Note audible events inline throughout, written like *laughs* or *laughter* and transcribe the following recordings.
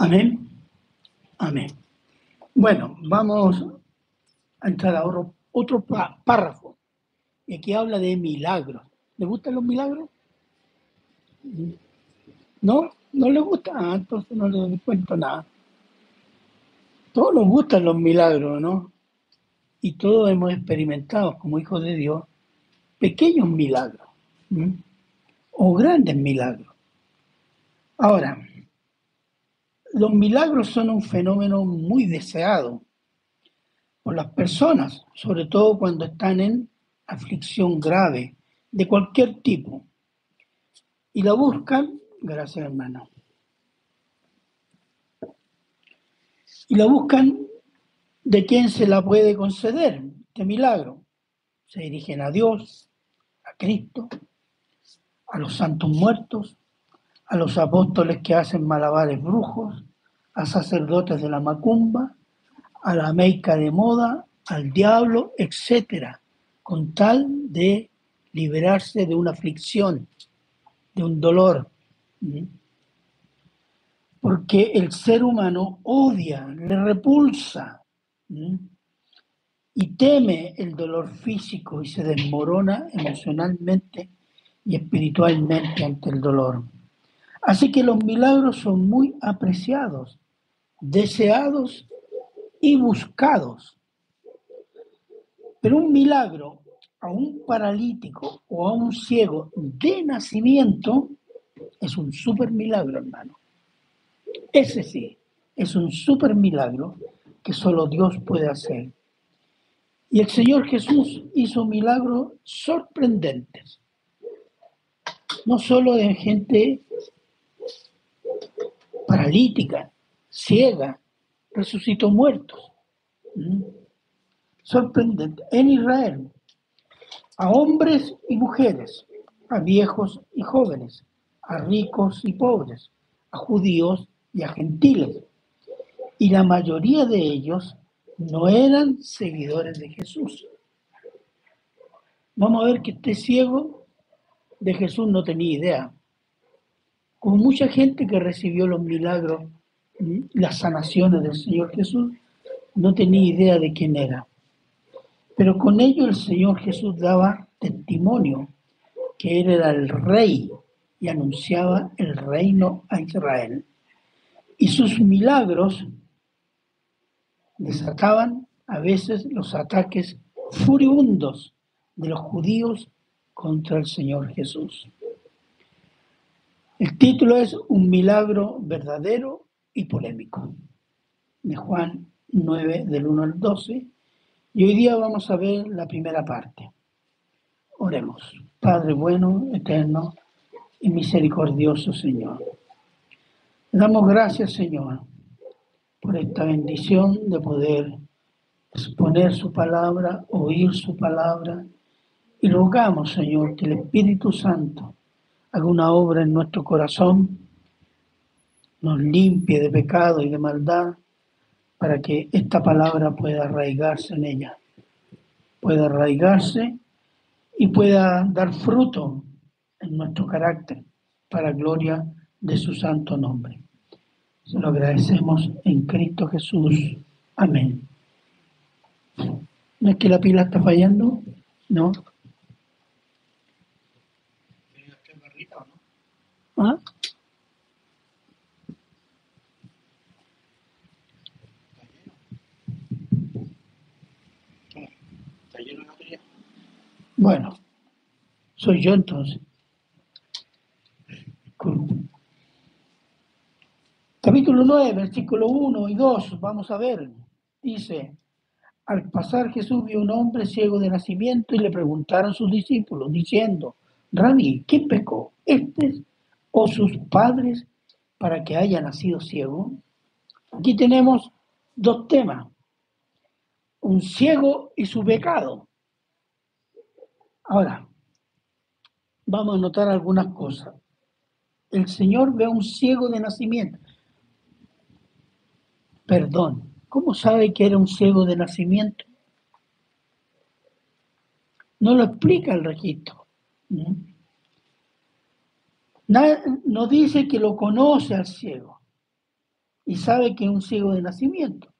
Amén. Amén. Bueno, vamos a entrar a otro, párrafo. Y aquí habla de milagros. ¿Le gustan los milagros? ¿No? ¿No le gusta? Ah, entonces no le cuento nada. Todos nos gustan los milagros, ¿no? Y todos hemos experimentado como hijos de Dios pequeños milagros o grandes milagros. Ahora, los milagros son un fenómeno muy deseado por las personas, sobre todo cuando están en aflicción grave de cualquier tipo. Y la buscan, gracias hermano, y la buscan de quién se la puede conceder, este milagro. Se dirigen a Dios, a Cristo, a los santos muertos, a los apóstoles que hacen malabares brujos, a sacerdotes de la macumba, a la meica de moda, al diablo, etcétera, con tal de liberarse de una aflicción, de un dolor. Porque el ser humano odia, le repulsa y teme el dolor físico y se desmorona emocionalmente y espiritualmente ante el dolor. Así que los milagros son muy apreciados, deseados y buscados. Pero un milagro a un paralítico o a un ciego de nacimiento es un super milagro, hermano. Ese sí, es un super milagro que solo Dios puede hacer. Y el Señor Jesús hizo milagros sorprendentes. No solo de gente paralítica, ciega, resucitó muertos. ¿Mm? Sorprendente. En Israel, a hombres y mujeres, a viejos y jóvenes, a ricos y pobres, a judíos y a gentiles. Y la mayoría de ellos no eran seguidores de Jesús. Vamos a ver que este ciego de Jesús no tenía idea. Como mucha gente que recibió los milagros, las sanaciones del Señor Jesús, no tenía idea de quién era. Pero con ello el Señor Jesús daba testimonio que Él era el rey y anunciaba el reino a Israel. Y sus milagros desataban a veces los ataques furibundos de los judíos contra el Señor Jesús. El título es Un milagro verdadero y polémico, de Juan 9 del 1 al 12 y hoy día vamos a ver la primera parte. Oremos. Padre bueno, eterno y misericordioso Señor. Damos gracias, Señor, por esta bendición de poder exponer su palabra, oír su palabra. Y rogamos, Señor, que el Espíritu Santo haga una obra en nuestro corazón, nos limpie de pecado y de maldad para que esta palabra pueda arraigarse en ella, pueda arraigarse y pueda dar fruto en nuestro carácter para gloria de su santo nombre. Se lo agradecemos en Cristo Jesús. Amén. ¿No es que la pila está fallando? No. ¿Ah? Bueno, soy yo entonces. Capítulo 9, versículo 1 y 2, vamos a ver. Dice, al pasar Jesús vio un hombre ciego de nacimiento y le preguntaron sus discípulos, diciendo, Rabí, ¿quién pecó? ¿Este o sus padres para que haya nacido ciego? Aquí tenemos dos temas, un ciego y su pecado. Ahora, vamos a notar algunas cosas. El Señor ve a un ciego de nacimiento. Perdón, ¿cómo sabe que era un ciego de nacimiento? No lo explica el registro. No dice que lo conoce al ciego. y sabe que es un ciego de nacimiento.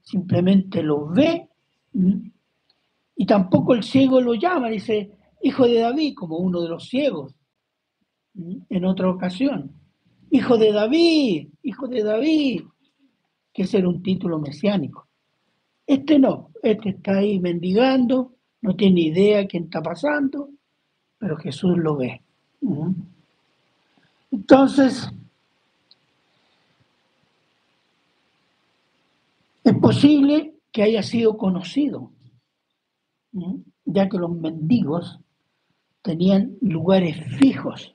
Simplemente lo ve y tampoco el ciego lo llama, dice, hijo de David, como uno de los ciegos en otra ocasión. Hijo de David, hijo de David, que ese un título mesiánico. Este no, este está ahí mendigando, no tiene idea quién está pasando, pero Jesús lo ve. Entonces, es posible que haya sido conocido, ya que los mendigos tenían lugares fijos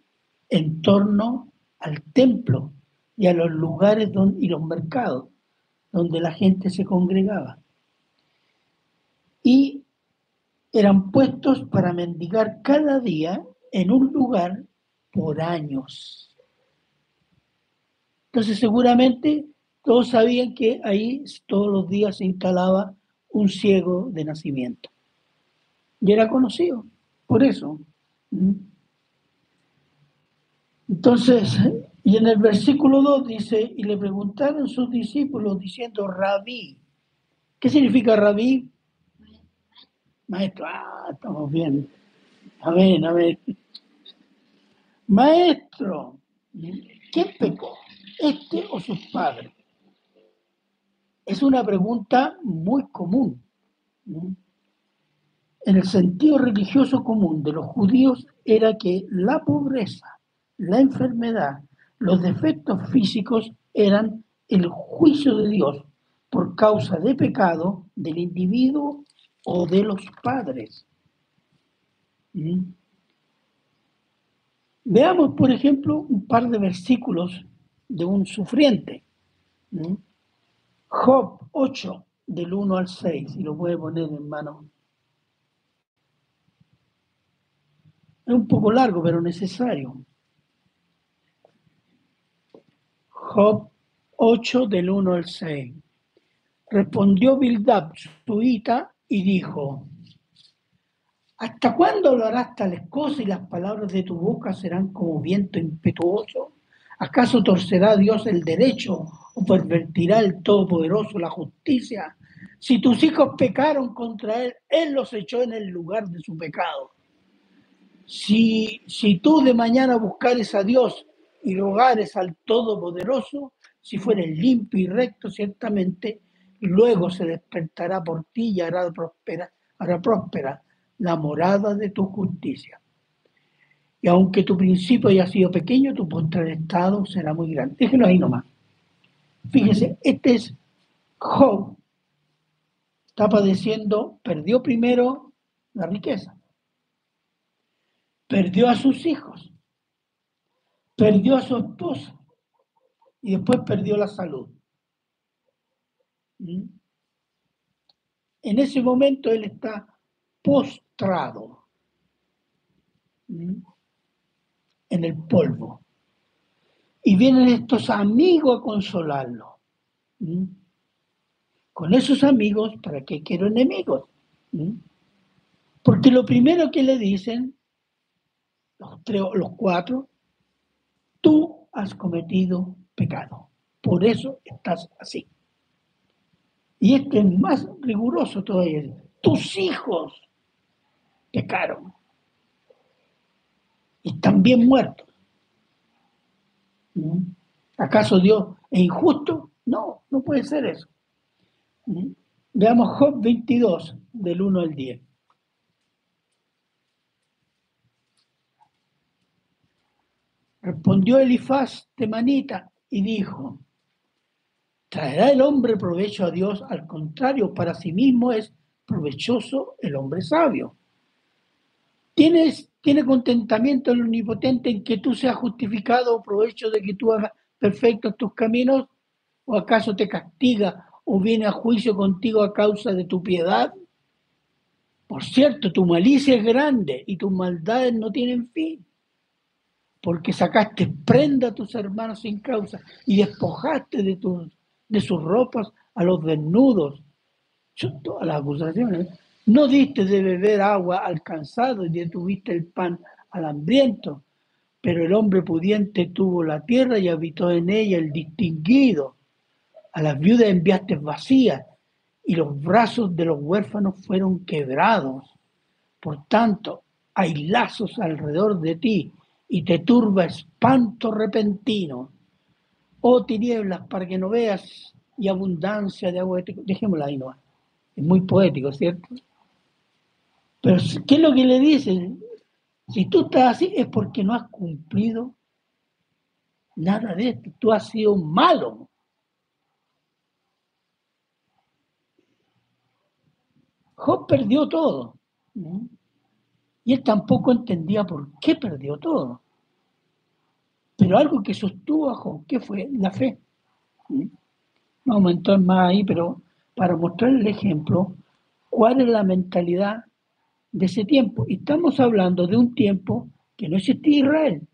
en torno al templo y a los lugares donde, y los mercados donde la gente se congregaba. Y eran puestos para mendigar cada día en un lugar por años. Entonces seguramente todos sabían que ahí todos los días se instalaba un ciego de nacimiento. Y era conocido, por eso. Entonces, y en el versículo 2 dice, y le preguntaron sus discípulos diciendo, rabí, ¿qué significa rabí? Maestro, ah, estamos bien. Amén, amén. Maestro, ¿quién pecó? ¿Este o sus padres? Es una pregunta muy común. En el sentido religioso común de los judíos era que la pobreza, la enfermedad, los defectos físicos eran el juicio de Dios por causa de pecado del individuo o de los padres. ¿Mm? Veamos, por ejemplo, un par de versículos de un sufriente. ¿Mm? Job 8, del 1 al 6, y lo puede poner en mano. Es un poco largo, pero necesario. Job 8, del 1 al 6. Respondió Bildad, su hija, y dijo, ¿hasta cuándo hablarás tales cosas y las palabras de tu boca serán como viento impetuoso? ¿Acaso torcerá Dios el derecho o pervertirá el Todopoderoso la justicia? Si tus hijos pecaron contra Él, Él los echó en el lugar de su pecado. Si, si tú de mañana buscares a Dios y rogares al Todopoderoso, si fueres limpio y recto, ciertamente luego se despertará por ti y hará próspera, hará próspera la morada de tu justicia. Y aunque tu principio haya sido pequeño, tu estado será muy grande. Déjenlo ahí nomás. Fíjense, este es Job. Está padeciendo, perdió primero la riqueza, perdió a sus hijos, perdió a su esposa y después perdió la salud. ¿Mm? En ese momento él está postrado ¿Mm? en el polvo. Y vienen estos amigos a consolarlo. ¿Mm? Con esos amigos, ¿para qué quiero enemigos? Porque lo primero que le dicen, los, tres, los cuatro, tú has cometido pecado. Por eso estás así. Y esto es más riguroso todavía. Tus hijos pecaron y están bien muertos. ¿Mm? ¿Acaso Dios es injusto? No, no puede ser eso. ¿Mm? Veamos Job 22, del 1 al 10. Respondió Elifaz Temanita y dijo, ¿Traerá el hombre provecho a Dios? Al contrario, para sí mismo es provechoso el hombre sabio. ¿Tienes, ¿Tiene contentamiento el omnipotente en que tú seas justificado o provecho de que tú hagas perfectos tus caminos? ¿O acaso te castiga o viene a juicio contigo a causa de tu piedad? Por cierto, tu malicia es grande y tus maldades no tienen fin, porque sacaste prenda a tus hermanos sin causa y despojaste de tus de sus ropas a los desnudos. Las acusaciones. No diste de beber agua al cansado y detuviste el pan al hambriento. Pero el hombre pudiente tuvo la tierra y habitó en ella el distinguido. A las viudas enviaste vacías y los brazos de los huérfanos fueron quebrados. Por tanto, hay lazos alrededor de ti y te turba espanto repentino. Oh tinieblas, para que no veas y abundancia de agua. Dejémosla ahí, no. Es muy poético, ¿cierto? Pero, ¿qué es lo que le dicen? Si tú estás así es porque no has cumplido nada de esto. Tú has sido malo. Job perdió todo. Y él tampoco entendía por qué perdió todo. Pero algo que sostuvo a Job, ¿qué fue? La fe. No aumentó más ahí, pero para mostrar el ejemplo, cuál es la mentalidad de ese tiempo. Y estamos hablando de un tiempo que no existía Israel.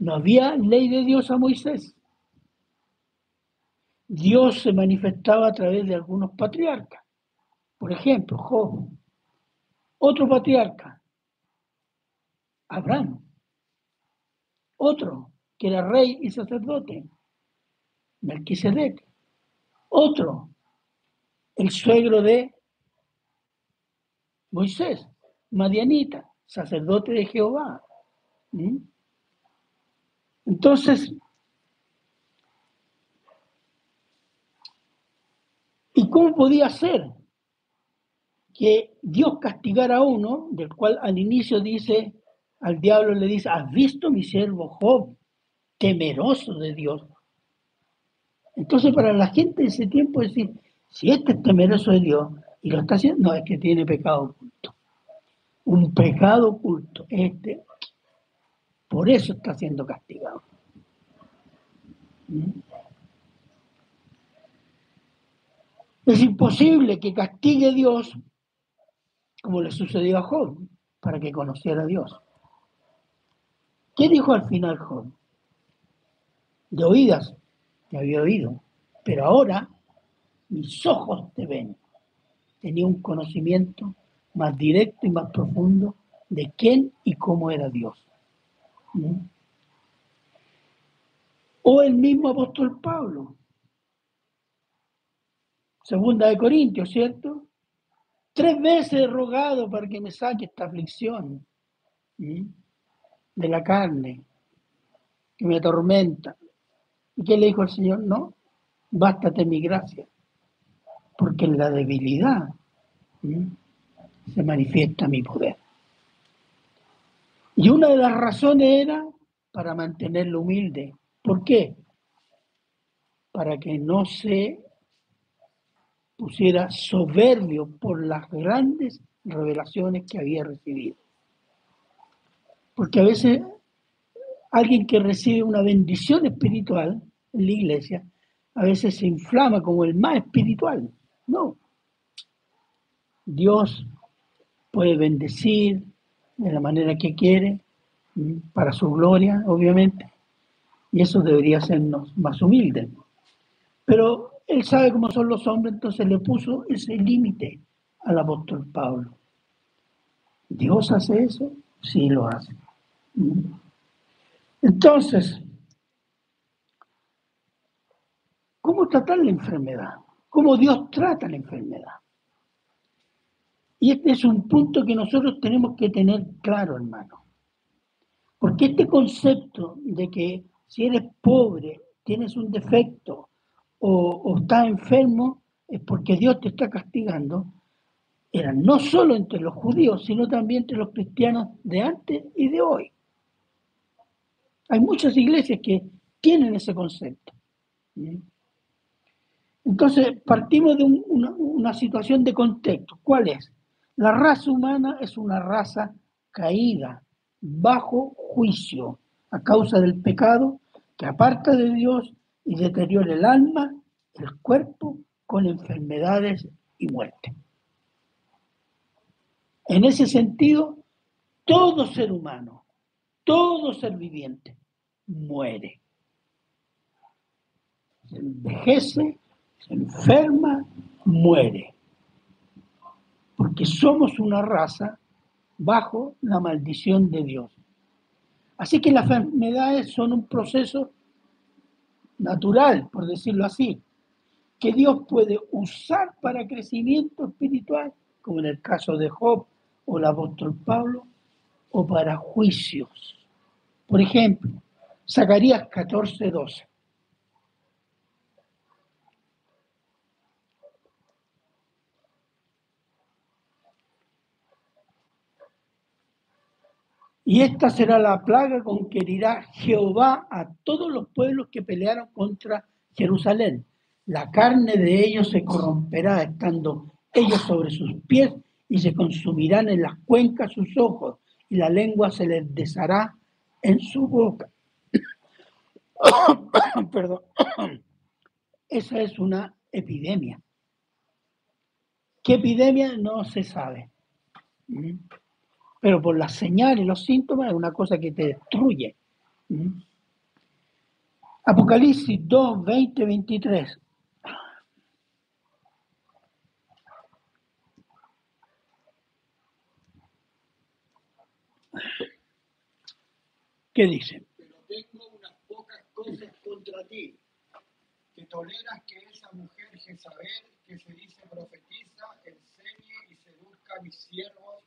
No había ley de Dios a Moisés. Dios se manifestaba a través de algunos patriarcas. Por ejemplo, Job. Otro patriarca, Abraham. Otro, que era rey y sacerdote, Melquisedec. Otro, el suegro de Moisés, Madianita, sacerdote de Jehová. ¿Mm? Entonces, ¿y cómo podía ser que Dios castigara a uno, del cual al inicio dice, al diablo le dice, ¿has visto mi siervo Job, temeroso de Dios? Entonces, para la gente de ese tiempo, decir, si este es temeroso de Dios, y lo está haciendo, no, es que tiene pecado oculto. Un pecado oculto. Este, por eso está siendo castigado. ¿Mm? Es imposible que castigue Dios como le sucedió a Job, para que conociera a Dios. ¿Qué dijo al final Job? De oídas te había oído, pero ahora mis ojos te ven tenía un conocimiento más directo y más profundo de quién y cómo era Dios. ¿Mm? O el mismo apóstol Pablo, segunda de Corintios, ¿cierto? Tres veces he rogado para que me saque esta aflicción de la carne que me atormenta. ¿Y qué le dijo el Señor? No, bástate mi gracia porque en la debilidad se manifiesta mi poder. Y una de las razones era para mantenerlo humilde. ¿Por qué? Para que no se pusiera soberbio por las grandes revelaciones que había recibido. Porque a veces alguien que recibe una bendición espiritual en la iglesia, a veces se inflama como el más espiritual. No. Dios puede bendecir de la manera que quiere, para su gloria, obviamente, y eso debería hacernos más humildes. Pero él sabe cómo son los hombres, entonces le puso ese límite al apóstol Pablo. ¿Dios hace eso? Sí, lo hace. Entonces, ¿cómo tratar la enfermedad? cómo Dios trata la enfermedad. Y este es un punto que nosotros tenemos que tener claro, hermano. Porque este concepto de que si eres pobre, tienes un defecto o, estás enfermo, es porque Dios te está castigando, era no solo entre los judíos, sino también entre los cristianos de antes y de hoy. Hay muchas iglesias que tienen ese concepto. Entonces, partimos de una, situación de contexto. ¿Cuál es? La raza humana es una raza caída, bajo juicio, a causa del pecado que aparta de Dios y deteriora el alma, el cuerpo, con enfermedades y muerte. En ese sentido, todo ser humano, todo ser viviente, muere. Se envejece, se enferma, muere. Porque somos una raza bajo la maldición de Dios. Así que las enfermedades son un proceso natural, por decirlo así, que Dios puede usar para crecimiento espiritual, como en el caso de Job o el apóstol Pablo, o para juicios. Por ejemplo, Zacarías 14, 12. Y esta será la plaga con que herirá Jehová a todos los pueblos que pelearon contra Jerusalén. La carne de ellos se corromperá estando ellos sobre sus pies y se consumirán en las cuencas sus ojos y la lengua se les deshará en su boca. *coughs* Perdón. *coughs* Esa es una epidemia. ¿Qué epidemia? No se sabe. Pero por las señales los síntomas es una cosa que te destruye. ¿Mm? Apocalipsis 2, 20, 23. ¿Qué dice? Pero tengo unas pocas cosas contra ti, que toleras que esa mujer Jezabel, que se dice profetiza, enseñe y seduzca a mis siervos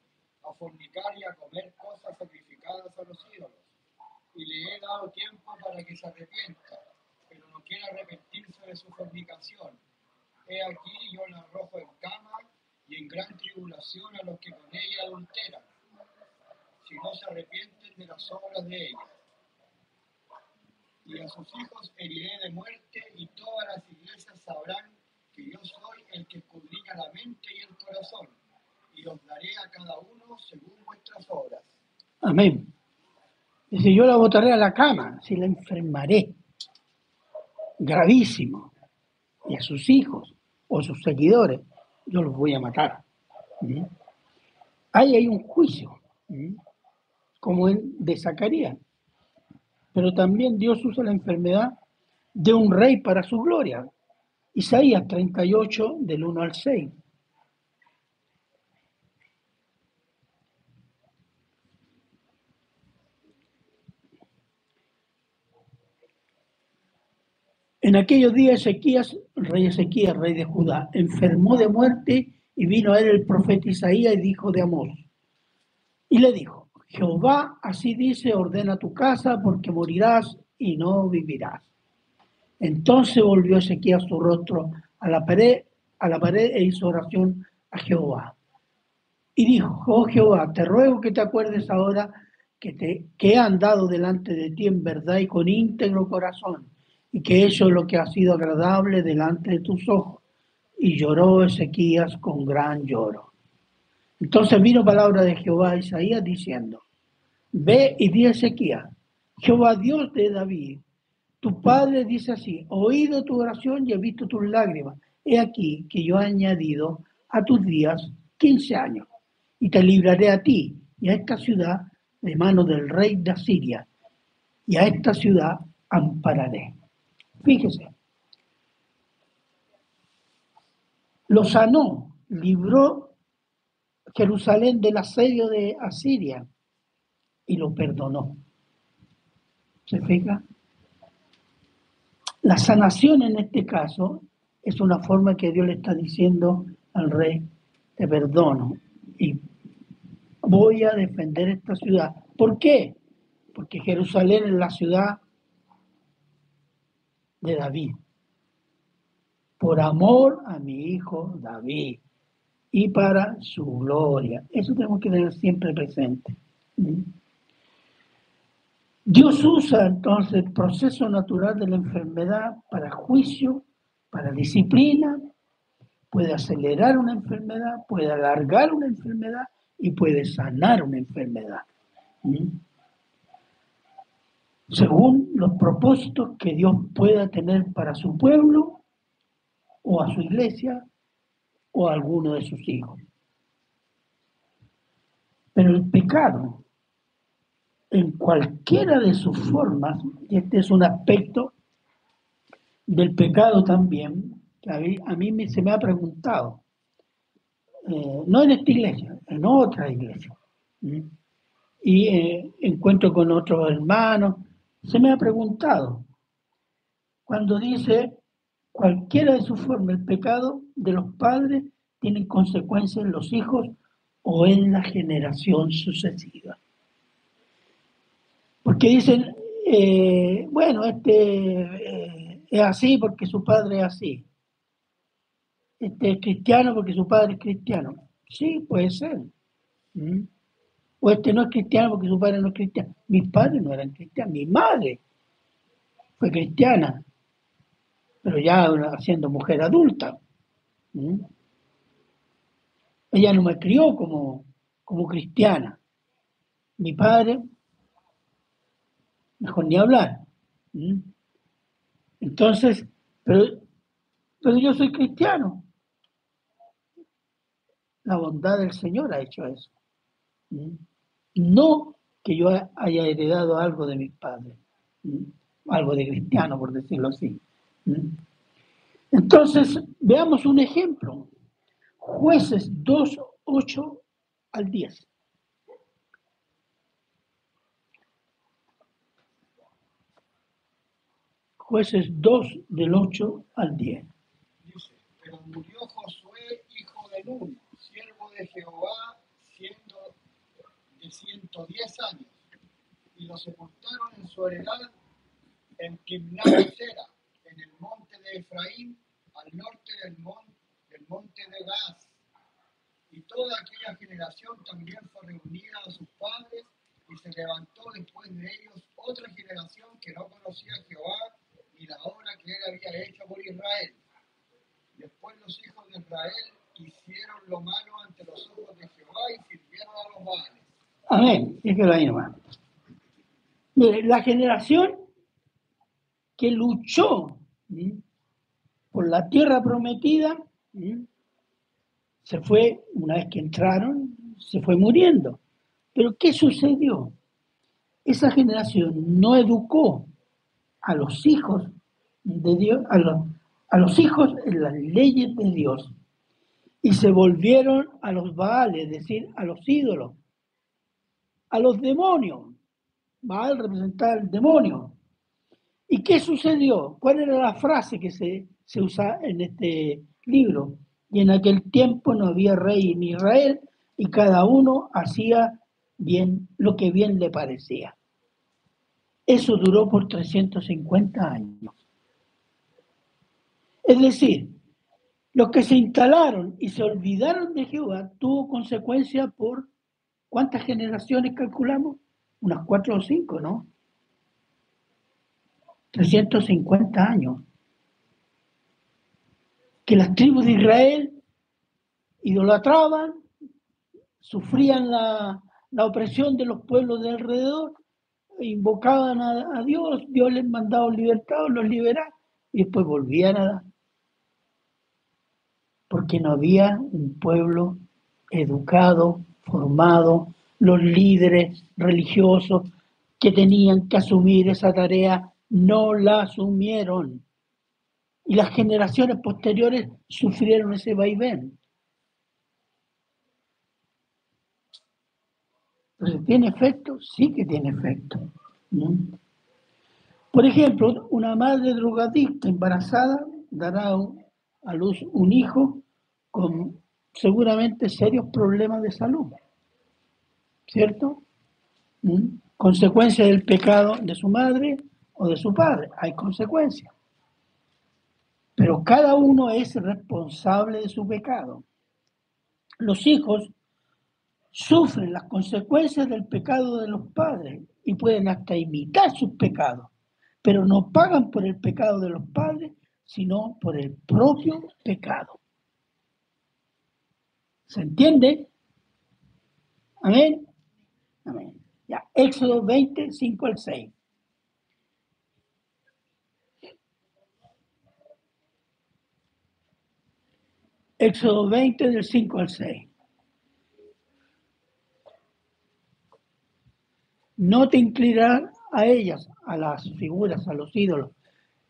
a fornicar y a comer cosas sacrificadas a los ídolos. Y le he dado tiempo para que se arrepienta, pero no quiere arrepentirse de su fornicación. He aquí yo la arrojo en cama y en gran tribulación a los que con ella adulteran, si no se arrepienten de las obras de ella. Y a sus hijos heriré de muerte y todas las iglesias sabrán que yo soy el que escudriña la mente y el corazón y os daré a cada uno según vuestras obras. Amén. Dice, yo la botaré a la cama, si la enfermaré. Gravísimo. Y a sus hijos o sus seguidores, yo los voy a matar. ¿Mm? Ahí hay un juicio, ¿Mm? como el de Zacarías. Pero también Dios usa la enfermedad de un rey para su gloria. Isaías 38, del 1 al 6. En aquellos días Ezequías, rey Ezequías, rey de Judá, enfermó de muerte y vino a él el profeta Isaías y dijo de Amós. Y le dijo, Jehová así dice, ordena tu casa porque morirás y no vivirás. Entonces volvió Ezequías su rostro a la pared, a la pared e hizo oración a Jehová. Y dijo, oh Jehová, te ruego que te acuerdes ahora que, te, que he andado delante de ti en verdad y con íntegro corazón y que eso es lo que ha sido agradable delante de tus ojos. Y lloró Ezequías con gran lloro. Entonces vino palabra de Jehová a Isaías diciendo, ve y di a Ezequías, Jehová Dios de David, tu padre dice así, oído tu oración y he visto tus lágrimas. He aquí que yo he añadido a tus días quince años y te libraré a ti y a esta ciudad de mano del rey de Asiria y a esta ciudad ampararé. Fíjese, lo sanó, libró Jerusalén del asedio de Asiria y lo perdonó. ¿Se fija? La sanación en este caso es una forma que Dios le está diciendo al rey, te perdono y voy a defender esta ciudad. ¿Por qué? Porque Jerusalén es la ciudad de David, por amor a mi hijo David y para su gloria. Eso tenemos que tener siempre presente. Dios usa entonces el proceso natural de la enfermedad para juicio, para disciplina, puede acelerar una enfermedad, puede alargar una enfermedad y puede sanar una enfermedad. ¿Mm? Según los propósitos que Dios pueda tener para su pueblo o a su iglesia o a alguno de sus hijos. Pero el pecado, en cualquiera de sus formas, y este es un aspecto del pecado también, que a mí, se me ha preguntado, eh, no en esta iglesia, en otra iglesia. y eh, encuentro con otros hermanos, se me ha preguntado, cuando dice cualquiera de sus formas, el pecado de los padres tiene consecuencias en los hijos o en la generación sucesiva. Porque dicen, eh, bueno, este eh, es así porque su padre es así. Este es cristiano porque su padre es cristiano. Sí, puede ser. ¿Mm? O este no es cristiano porque su padre no es cristiano. Mis padres no eran cristianos, mi madre fue cristiana, pero ya siendo mujer adulta. Ella no me crió como, como cristiana. Mi padre, mejor ni hablar. Entonces, pero, pero yo soy cristiano. La bondad del Señor ha hecho eso. No que yo haya heredado algo de mis padres, algo de cristiano, por decirlo así. Entonces, veamos un ejemplo. Jueces 2, 8 al 10. Jueces 2 del 8 al 10. Dice, pero murió Josué, hijo de Nun, siervo de Jehová, de 110 años, y lo sepultaron en su heredad en Timnat en el monte de Efraín, al norte del monte el monte de Gaz. Y toda aquella generación también fue reunida a sus padres y se levantó después de ellos otra generación que no conocía a Jehová ni la obra que él había hecho por Israel. Después los hijos de Israel hicieron lo malo ante los ojos de Jehová y sirvieron a los baales. Amén. Es que hay nomás. Mire, la generación que luchó por la tierra prometida se fue, una vez que entraron, se fue muriendo. Pero ¿qué sucedió? Esa generación no educó a los hijos de Dios, a los, a los hijos en las leyes de Dios y se volvieron a los baales, es decir, a los ídolos, a los demonios. Baal representaba el demonio. ¿Y qué sucedió? ¿Cuál era la frase que se, se usa en este libro? Y en aquel tiempo no había rey en Israel y cada uno hacía bien lo que bien le parecía. Eso duró por 350 años. Es decir, los que se instalaron y se olvidaron de Jehová tuvo consecuencia por ¿cuántas generaciones calculamos? Unas cuatro o cinco, ¿no? 350 años que las tribus de Israel idolatraban, sufrían la, opresión de los pueblos de alrededor, invocaban a, Dios, Dios les mandaba libertad, los liberaba y después volvían a... Porque no había un pueblo educado, formado, los líderes religiosos que tenían que asumir esa tarea no la asumieron y las generaciones posteriores sufrieron ese vaivén. Entonces, ¿tiene efecto? Sí que tiene efecto. Por ejemplo, una madre drogadicta embarazada dará a luz un hijo con seguramente serios problemas de salud. ¿Cierto? Consecuencia del pecado de su madre o de su padre. Hay consecuencias. Pero cada uno es responsable de su pecado. Los hijos sufren las consecuencias del pecado de los padres y pueden hasta imitar sus pecados, pero no pagan por el pecado de los padres, sino por el propio pecado. ¿Se entiende? Amén. Amén. Ya, Éxodo 20, 5 al 6. Éxodo 20 del 5 al 6. No te inclinarás a ellas, a las figuras, a los ídolos,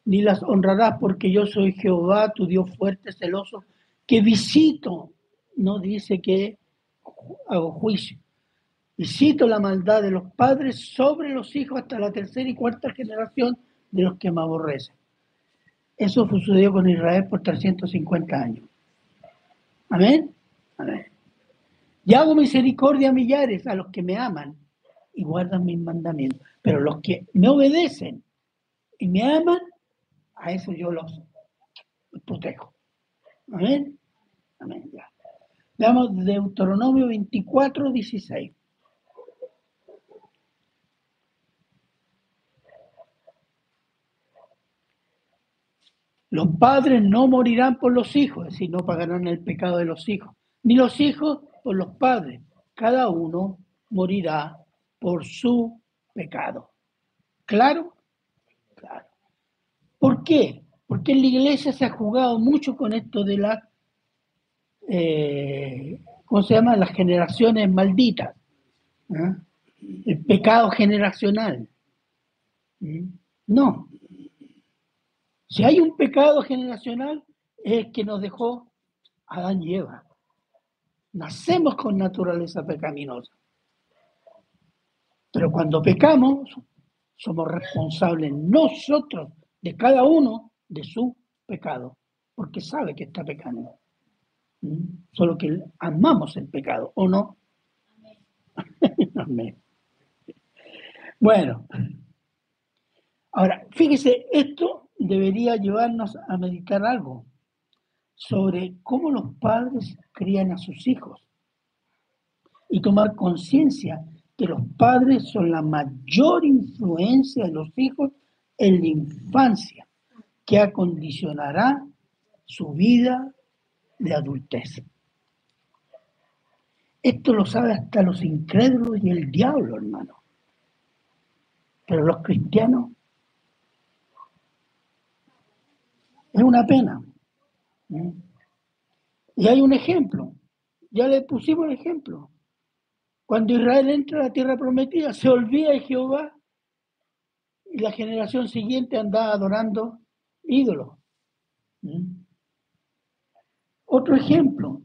ni las honrarás porque yo soy Jehová, tu Dios fuerte, celoso, que visito, no dice que hago juicio, Y cito la maldad de los padres sobre los hijos hasta la tercera y cuarta generación de los que me aborrecen. Eso sucedió con Israel por 350 años. Amén. Amén. Y hago misericordia a millares, a los que me aman y guardan mis mandamientos. Pero los que me obedecen y me aman, a eso yo los, protejo. Amén. Amén. Veamos Deuteronomio 24, 16. Los padres no morirán por los hijos, es decir, no pagarán el pecado de los hijos, ni los hijos por los padres. Cada uno morirá por su pecado. ¿Claro? Claro. ¿Por qué? Porque en la iglesia se ha jugado mucho con esto de la, eh, ¿cómo se llama? Las generaciones malditas. ¿Ah? El pecado generacional. No. Si hay un pecado generacional, es el que nos dejó Adán y Eva. Nacemos con naturaleza pecaminosa. Pero cuando pecamos, somos responsables nosotros, de cada uno, de su pecado, porque sabe que está pecando. Solo que amamos el pecado, ¿o no? Amén. *laughs* Bueno, ahora, fíjese, esto debería llevarnos a meditar algo sobre cómo los padres crían a sus hijos y tomar conciencia que los padres son la mayor influencia de los hijos en la infancia, que acondicionará su vida de adultez. Esto lo sabe hasta los incrédulos y el diablo, hermano. Pero los cristianos es una pena. Y hay un ejemplo, ya le pusimos el ejemplo. Cuando Israel entra a la tierra prometida, se olvida de Jehová y la generación siguiente anda adorando ídolos. Otro ejemplo,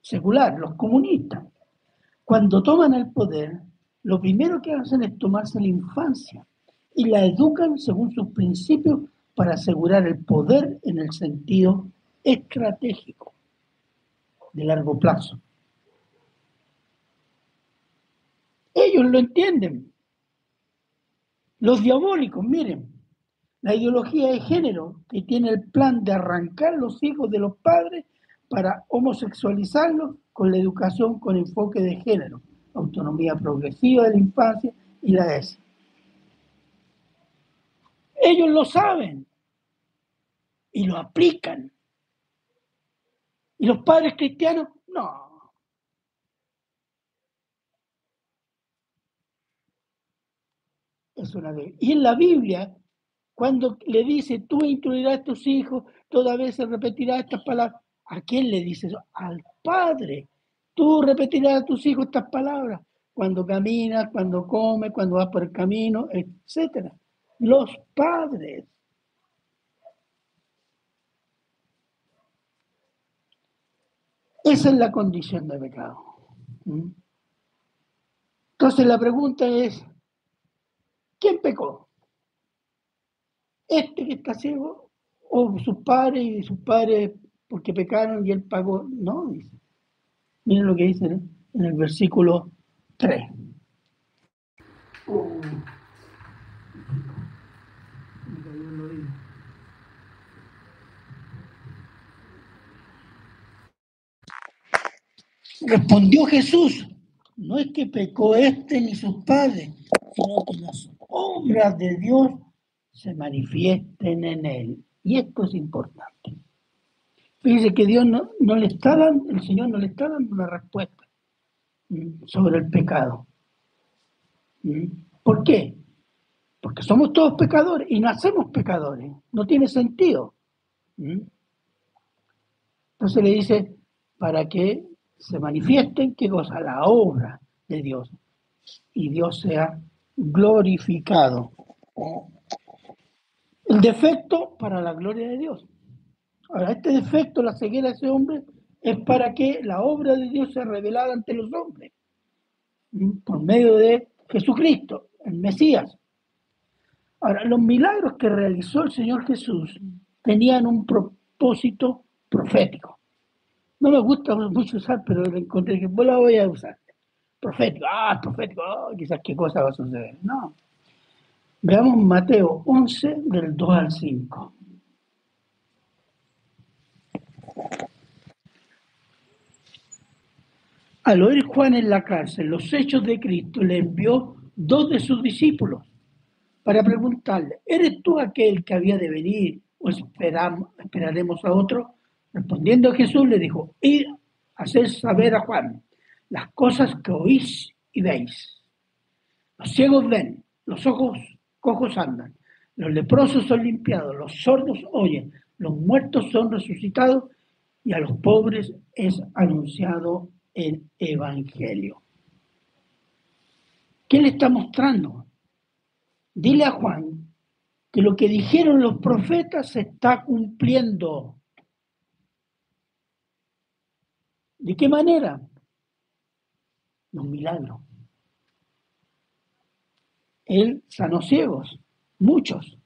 secular, los comunistas. Cuando toman el poder, lo primero que hacen es tomarse la infancia y la educan según sus principios para asegurar el poder en el sentido estratégico de largo plazo. Ellos lo entienden. Los diabólicos, miren, la ideología de género que tiene el plan de arrancar los hijos de los padres para homosexualizarlos con la educación con enfoque de género, autonomía progresiva de la infancia y la ESI. Ellos lo saben y lo aplican. ¿Y los padres cristianos? No. Es una Y en la Biblia, cuando le dice, tú instruirás a tus hijos, toda vez se repetirá estas palabras. ¿A quién le dice eso? Al Padre. Tú repetirás a tus hijos estas palabras cuando caminas, cuando comes, cuando vas por el camino, etc. Los padres. Esa es la condición de pecado. ¿Mm? Entonces la pregunta es, ¿quién pecó? ¿Este que está ciego o sus padres y sus padres porque pecaron y él pagó? No, dice. Miren lo que dice en el versículo 3. Respondió Jesús, no es que pecó este ni sus padres, sino que las obras de Dios se manifiesten en él. Y esto es importante. Fíjese que Dios no, no le está dando, el Señor no le está dando una respuesta mm, sobre el pecado. Mm, ¿Por qué? Porque somos todos pecadores y nacemos pecadores. No tiene sentido. Mm. Entonces le dice, para que se manifiesten, ¿qué cosa? La obra de Dios. Y Dios sea glorificado. El defecto para la gloria de Dios. Ahora, este defecto, la ceguera de ese hombre, es para que la obra de Dios sea revelada ante los hombres. por medio de Jesucristo, el Mesías. Ahora, los milagros que realizó el Señor Jesús tenían un propósito profético. No me gusta mucho usar, pero encontré que la voy a usar. Profético, ah, profético, oh, quizás qué cosa va a suceder. No. Veamos Mateo 11, del 2 al 5. Al oír Juan en la cárcel los hechos de Cristo, le envió dos de sus discípulos para preguntarle, ¿eres tú aquel que había de venir o esperamos, esperaremos a otro? Respondiendo a Jesús le dijo, id a hacer saber a Juan las cosas que oís y veis. Los ciegos ven, los ojos cojos andan, los leprosos son limpiados, los sordos oyen, los muertos son resucitados y a los pobres es anunciado el Evangelio. ¿Qué le está mostrando? Dile a Juan que lo que dijeron los profetas se está cumpliendo. ¿De qué manera? Los milagros. Él sanó ciegos, muchos.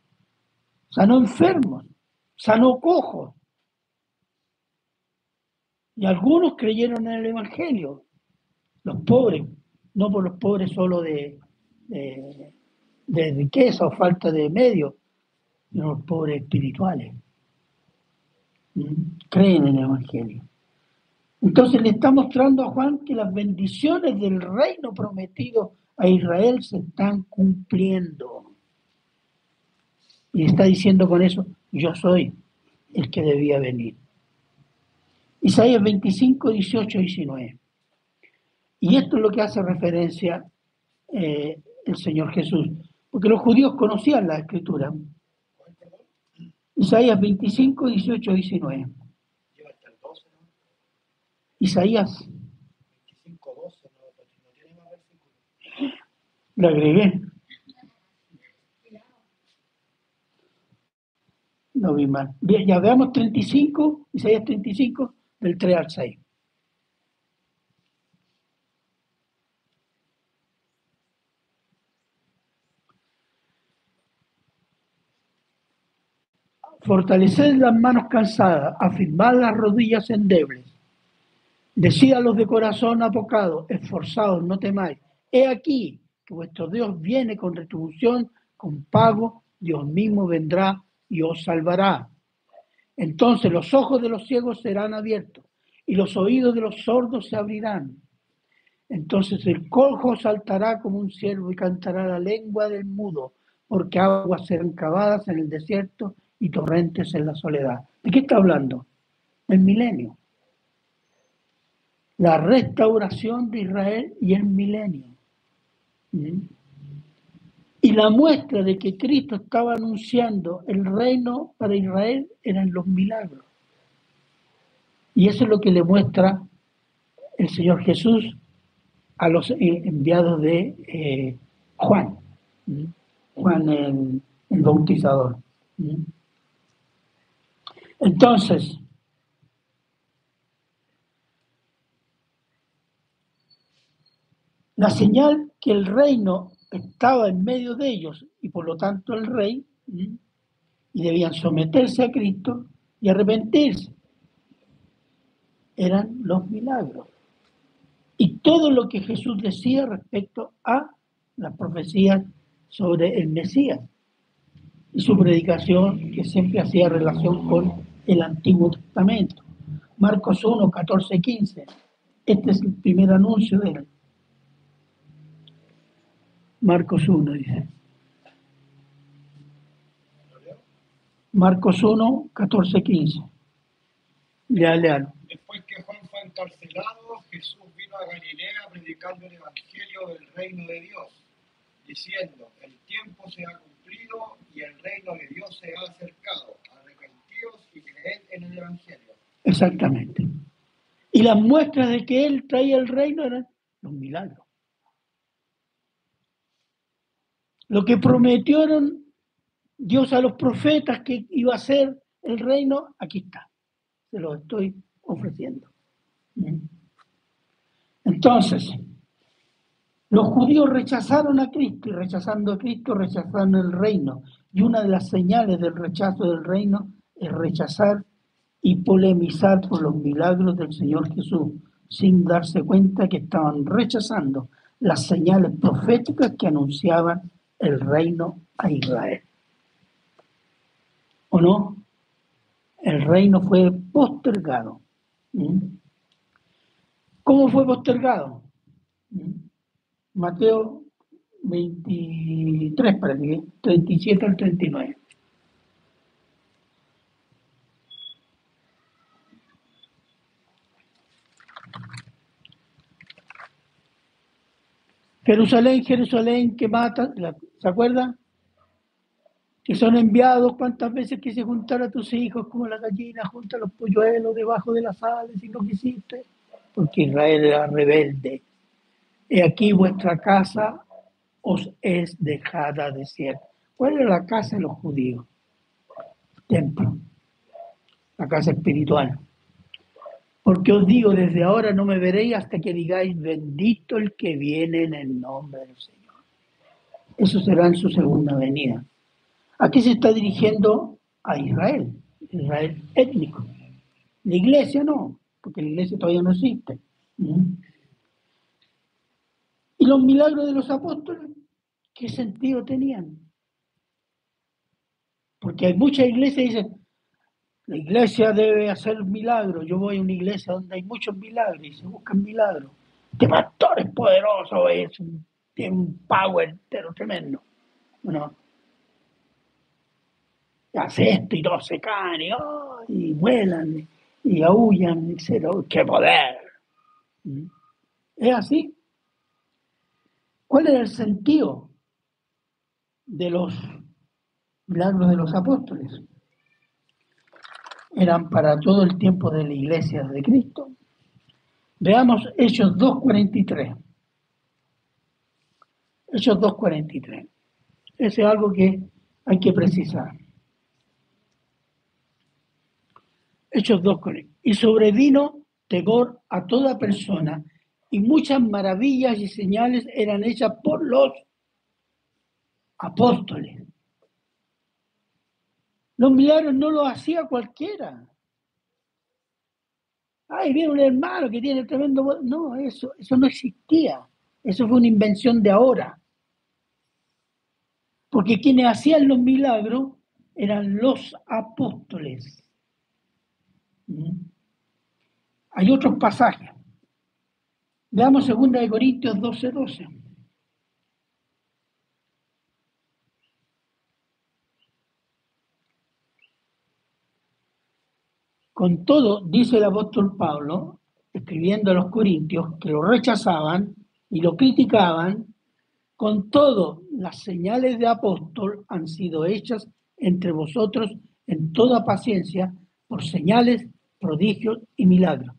Sanó enfermos, sanó cojos. Y algunos creyeron en el Evangelio. Los pobres, no por los pobres solo de, de, riqueza o falta de medios, sino los pobres espirituales. ¿Mm? Creen en el Evangelio. Entonces le está mostrando a Juan que las bendiciones del reino prometido a Israel se están cumpliendo. Y está diciendo con eso, yo soy el que debía venir. Isaías 25, 18, 19. Y esto es lo que hace referencia eh, el Señor Jesús, porque los judíos conocían la escritura. Isaías 25, 18, 19. Isaías. 25, 12, no, tiene más versículos. Lo agregué. No vi mal. Ya veamos 35, Isaías 35, del 3 al 6. Fortaleced las manos cansadas, afirmad las rodillas endebles. Decid a los de corazón apocado, esforzados, no temáis. He aquí vuestro Dios viene con retribución, con pago, Dios mismo vendrá y os salvará. Entonces los ojos de los ciegos serán abiertos y los oídos de los sordos se abrirán. Entonces el cojo saltará como un ciervo y cantará la lengua del mudo, porque aguas serán cavadas en el desierto y torrentes en la soledad. ¿De qué está hablando? El milenio. La restauración de Israel y el milenio. ¿Mm? Y la muestra de que Cristo estaba anunciando el reino para Israel eran los milagros. Y eso es lo que le muestra el Señor Jesús a los enviados de eh, Juan, Juan el, el bautizador. Entonces, la señal que el reino estaba en medio de ellos y por lo tanto el rey, y debían someterse a Cristo y arrepentirse. Eran los milagros. Y todo lo que Jesús decía respecto a las profecías sobre el Mesías y su predicación que siempre hacía relación con el Antiguo Testamento. Marcos 1, 14, 15. Este es el primer anuncio de él. Marcos 1 dice. Marcos 1, 14, 15. Lea, lea. Después que Juan fue encarcelado, Jesús vino a Galilea predicando el Evangelio del reino de Dios, diciendo, el tiempo se ha cumplido y el reino de Dios se ha acercado. Arrepentidos y creed en el Evangelio. Exactamente. Y las muestras de que él traía el reino eran los milagros. Lo que prometieron Dios a los profetas que iba a ser el reino, aquí está. Se lo estoy ofreciendo. Entonces, Los judíos rechazaron a Cristo y rechazando a Cristo rechazaron el reino. Y una de las señales del rechazo del reino es rechazar y polemizar por los milagros del Señor Jesús, sin darse cuenta que estaban rechazando las señales proféticas que anunciaban el reino a Israel. ¿O no? El reino fue postergado. ¿Mm? ¿Cómo fue postergado? ¿Mm? Mateo 23, parece 37 al 39. Jerusalén, Jerusalén, que mata, ¿se acuerdan? Que son enviados cuántas veces quise juntar a tus hijos como la gallina junta los polluelos debajo de las alas y no quisiste, porque Israel era rebelde y aquí vuestra casa os es dejada desierta. ¿Cuál es la casa de los judíos? templo, la casa espiritual. Porque os digo, desde ahora no me veréis hasta que digáis, bendito el que viene en el nombre del Señor. Eso será en su segunda venida. Aquí se está dirigiendo a Israel, Israel étnico. La iglesia no, porque la iglesia todavía no existe. ¿Y los milagros de los apóstoles? ¿Qué sentido tenían? Porque hay muchas iglesias que dicen, la iglesia debe hacer milagros. Yo voy a una iglesia donde hay muchos milagros y se buscan milagros. Este pastor es poderoso, es un, tiene un power pero tremendo. Bueno, hace esto y todos se caen y, oh, y vuelan y aullan. ¡Qué poder! ¿Mm? ¿Es así? ¿Cuál era el sentido de los milagros de los apóstoles? Eran para todo el tiempo de la iglesia de Cristo. Veamos Hechos 2.43. Hechos 2.43. Ese es algo que hay que precisar. Hechos 2.43. Y sobrevino temor a toda persona y muchas maravillas y señales eran hechas por los apóstoles. Los milagros no los hacía cualquiera. Ay, viene un hermano que tiene tremendo... No, eso, eso no existía. Eso fue una invención de ahora. Porque quienes hacían los milagros eran los apóstoles. ¿Mm? Hay otros pasajes. Veamos 2 Corintios 12, 12. Con todo, dice el apóstol Pablo, escribiendo a los Corintios, que lo rechazaban y lo criticaban, con todo, las señales de apóstol han sido hechas entre vosotros en toda paciencia por señales, prodigios y milagros.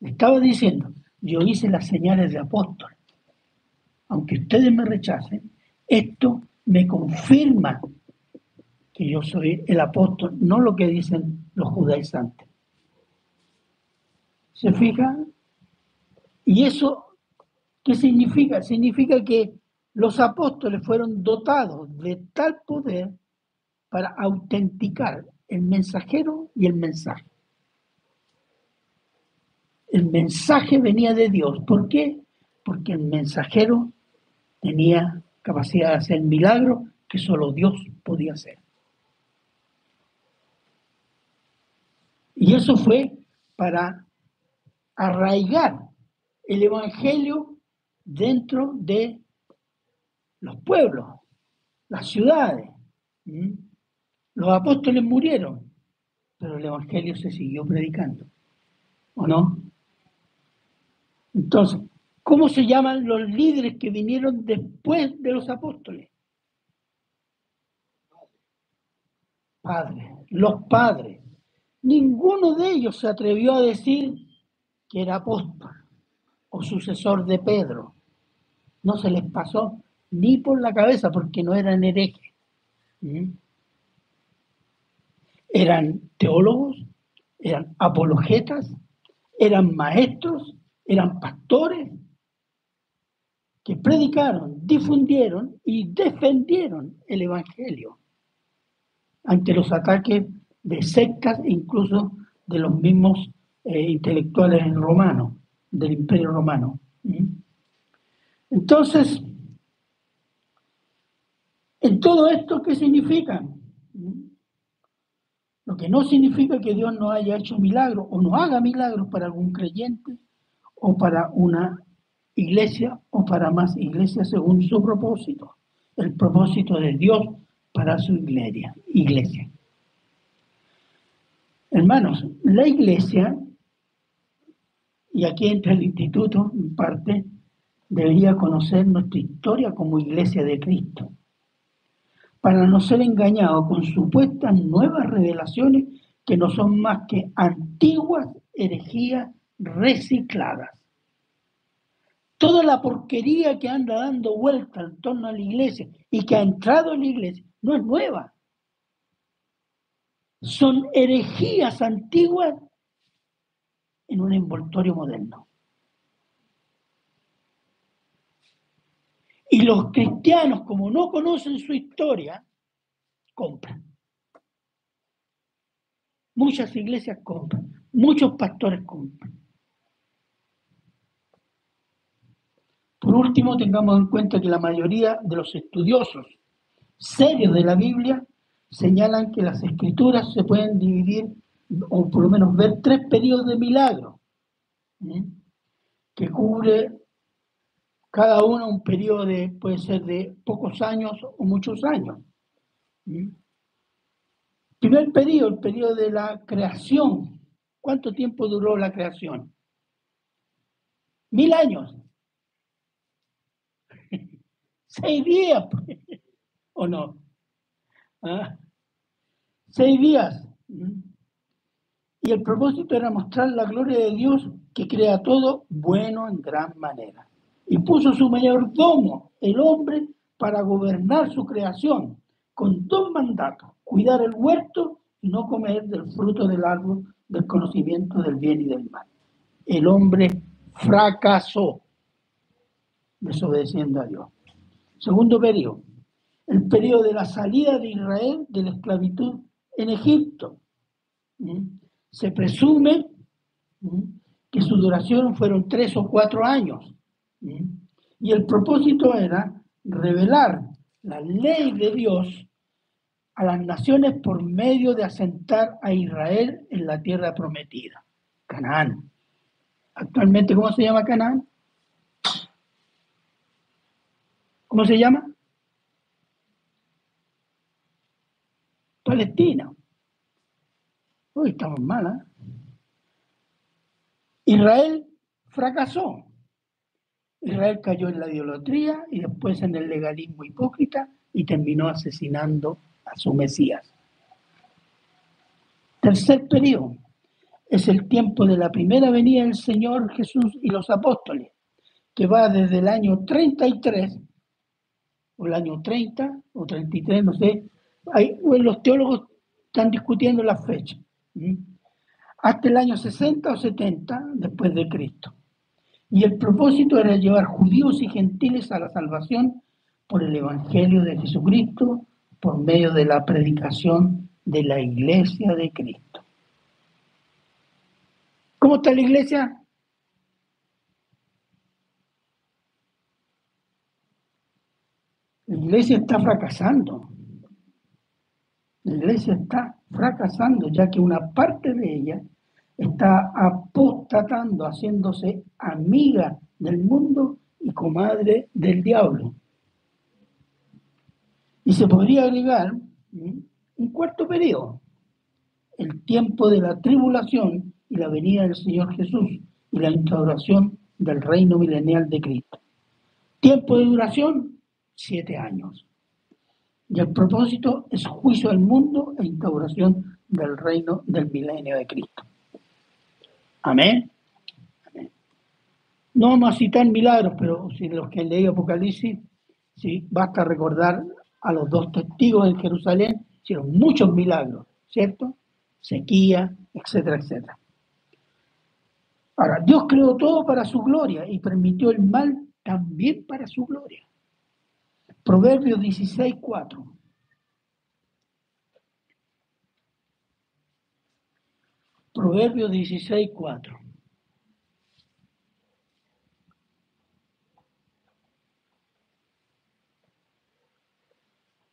estaba diciendo, yo hice las señales de apóstol. Aunque ustedes me rechacen, esto me confirma que yo soy el apóstol, no lo que dicen los judaizantes. ¿Se fijan? ¿Y eso qué significa? Significa que los apóstoles fueron dotados de tal poder para autenticar el mensajero y el mensaje el mensaje venía de Dios. ¿Por qué? Porque el mensajero tenía capacidad de hacer milagros que solo Dios podía hacer. Y eso fue para arraigar el Evangelio dentro de los pueblos, las ciudades. Los apóstoles murieron, pero el Evangelio se siguió predicando. ¿O no? Entonces, ¿cómo se llaman los líderes que vinieron después de los apóstoles? Padres, los padres. Ninguno de ellos se atrevió a decir que era apóstol o sucesor de Pedro. No se les pasó ni por la cabeza porque no eran herejes. ¿Mm? Eran teólogos, eran apologetas, eran maestros eran pastores que predicaron, difundieron y defendieron el Evangelio ante los ataques de sectas e incluso de los mismos eh, intelectuales romanos, del imperio romano. Entonces, en todo esto, ¿qué significa? Lo que no significa que Dios no haya hecho milagros o no haga milagros para algún creyente o para una iglesia o para más iglesias según su propósito, el propósito de Dios para su iglesia. iglesia. Hermanos, la iglesia, y aquí entra el instituto en parte, debería conocer nuestra historia como iglesia de Cristo, para no ser engañado con supuestas nuevas revelaciones que no son más que antiguas herejías recicladas. Toda la porquería que anda dando vuelta en torno a la iglesia y que ha entrado en la iglesia no es nueva. Son herejías antiguas en un envoltorio moderno. Y los cristianos, como no conocen su historia, compran. Muchas iglesias compran, muchos pastores compran. Por último, tengamos en cuenta que la mayoría de los estudiosos serios de la Biblia señalan que las escrituras se pueden dividir, o por lo menos ver tres periodos de milagro, que cubre cada uno un periodo de, puede ser de pocos años o muchos años. Primer periodo, el periodo de la creación. ¿Cuánto tiempo duró la creación? Mil años. *laughs* Seis días, pues. ¿o no? ¿Ah? Seis días. Y el propósito era mostrar la gloria de Dios que crea todo bueno en gran manera y puso su mayordomo, el hombre, para gobernar su creación, con dos mandatos, cuidar el huerto y no comer del fruto del árbol del conocimiento del bien y del mal. El hombre fracasó desobedeciendo a Dios. Segundo periodo, el periodo de la salida de Israel de la esclavitud en Egipto. ¿Mm? Se presume que su duración fueron tres o cuatro años. Y el propósito era revelar la ley de Dios a las naciones por medio de asentar a Israel en la tierra prometida, Canaán. Actualmente, ¿cómo se llama Canaán? ¿Cómo se llama? Palestina. Estamos mal, ¿eh? Israel fracasó. Israel cayó en la idolatría y después en el legalismo hipócrita y terminó asesinando a su Mesías. Tercer periodo es el tiempo de la primera venida del Señor Jesús y los apóstoles, que va desde el año 33, o el año 30, o 33, no sé, los teólogos están discutiendo la hasta el año 60 o 70 después de Cristo. Y el propósito era llevar judíos y gentiles a la salvación por el Evangelio de Jesucristo, por medio de la predicación de la iglesia de Cristo. ¿Cómo está la iglesia? La iglesia está fracasando. La iglesia está fracasando, ya que una parte de ella está apostatando, haciéndose amiga del mundo y comadre del diablo. Y se podría agregar un cuarto periodo, el tiempo de la tribulación y la venida del Señor Jesús y la instauración del reino milenial de Cristo. Tiempo de duración, siete años. Y el propósito es juicio al mundo e instauración del reino del milenio de Cristo. Amén. No vamos a citar milagros, pero si los que han leído Apocalipsis, sí, basta recordar a los dos testigos en Jerusalén, hicieron muchos milagros, ¿cierto? Sequía, etcétera, etcétera. Ahora, Dios creó todo para su gloria y permitió el mal también para su gloria. Proverbios 16, 4. Proverbios 16, 4.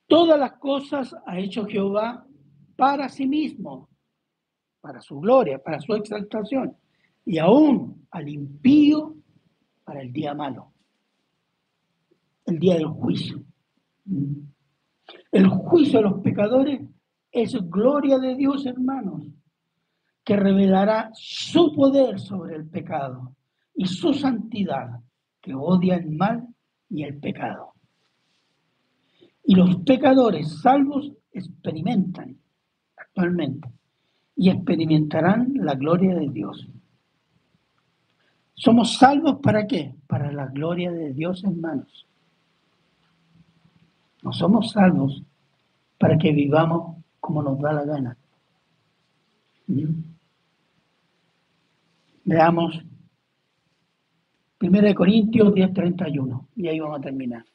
Todas las cosas ha hecho Jehová para sí mismo, para su gloria, para su exaltación, y aún al impío para el día malo, el día del juicio. El juicio de los pecadores es gloria de Dios, hermanos, que revelará su poder sobre el pecado y su santidad, que odia el mal y el pecado. Y los pecadores salvos experimentan actualmente y experimentarán la gloria de Dios. ¿Somos salvos para qué? Para la gloria de Dios, hermanos. No somos salvos para que vivamos como nos da la gana. ¿Mm? Veamos 1 Corintios 10:31 y ahí vamos a terminar.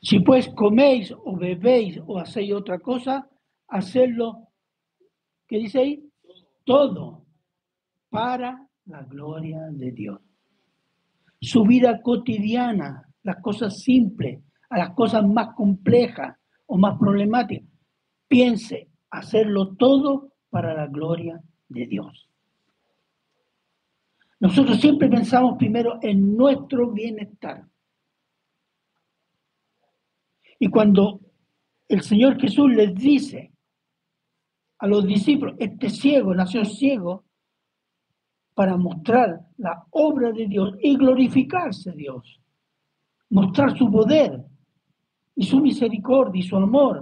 Si pues coméis o bebéis o hacéis otra cosa, hacedlo, ¿qué dice ahí? Todo para la gloria de Dios. Su vida cotidiana, las cosas simples, a las cosas más complejas o más problemáticas, piense hacerlo todo para la gloria de Dios. Nosotros siempre pensamos primero en nuestro bienestar. Y cuando el Señor Jesús les dice a los discípulos, este ciego nació ciego para mostrar la obra de Dios y glorificarse Dios, mostrar su poder y su misericordia y su amor.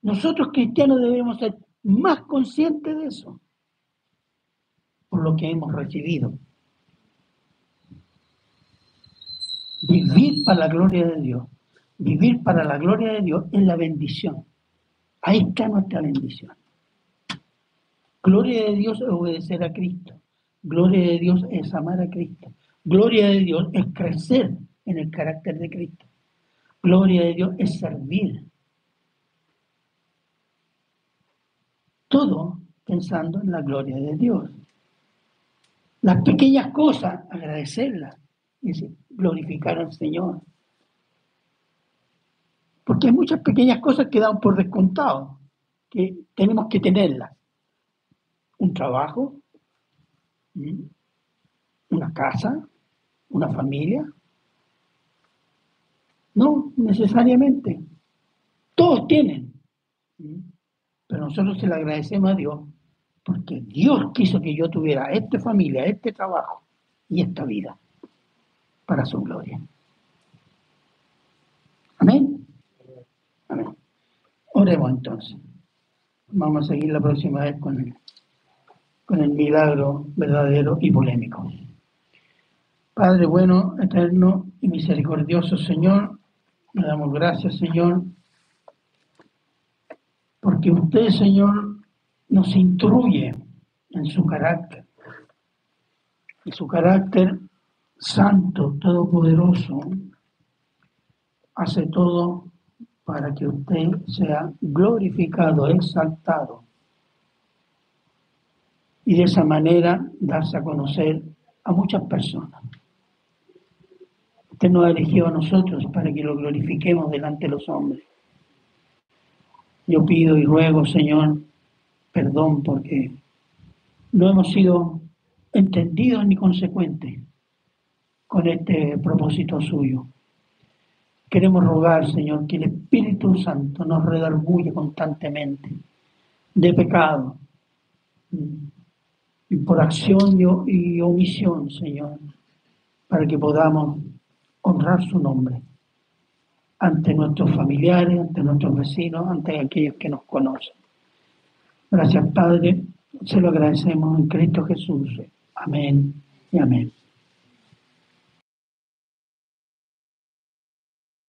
Nosotros cristianos debemos ser más conscientes de eso, por lo que hemos recibido. Vivir para la gloria de Dios. Vivir para la gloria de Dios es la bendición. Ahí está nuestra bendición. Gloria de Dios es obedecer a Cristo. Gloria de Dios es amar a Cristo. Gloria de Dios es crecer en el carácter de Cristo. Gloria de Dios es servir. Todo pensando en la gloria de Dios. Las pequeñas cosas, agradecerlas y glorificar al Señor. Porque hay muchas pequeñas cosas que dan por descontado, que tenemos que tenerlas. Un trabajo, una casa, una familia. No necesariamente. Todos tienen. Pero nosotros se le agradecemos a Dios porque Dios quiso que yo tuviera esta familia, este trabajo y esta vida para su gloria. Amén. Amén. Oremos entonces. Vamos a seguir la próxima vez con con el milagro verdadero y polémico. Padre bueno, eterno y misericordioso Señor, le damos gracias Señor, porque usted Señor nos instruye en su carácter. Y su carácter Santo, Todopoderoso, hace todo para que usted sea glorificado, exaltado. Y de esa manera darse a conocer a muchas personas. Usted nos ha elegido a nosotros para que lo glorifiquemos delante de los hombres. Yo pido y ruego, Señor, perdón porque no hemos sido entendidos ni consecuentes con este propósito suyo. Queremos rogar, Señor, que el Espíritu Santo nos redarguye constantemente de pecado por acción y omisión, Señor, para que podamos honrar su nombre ante nuestros familiares, ante nuestros vecinos, ante aquellos que nos conocen. Gracias, Padre. Se lo agradecemos en Cristo Jesús. Amén y amén.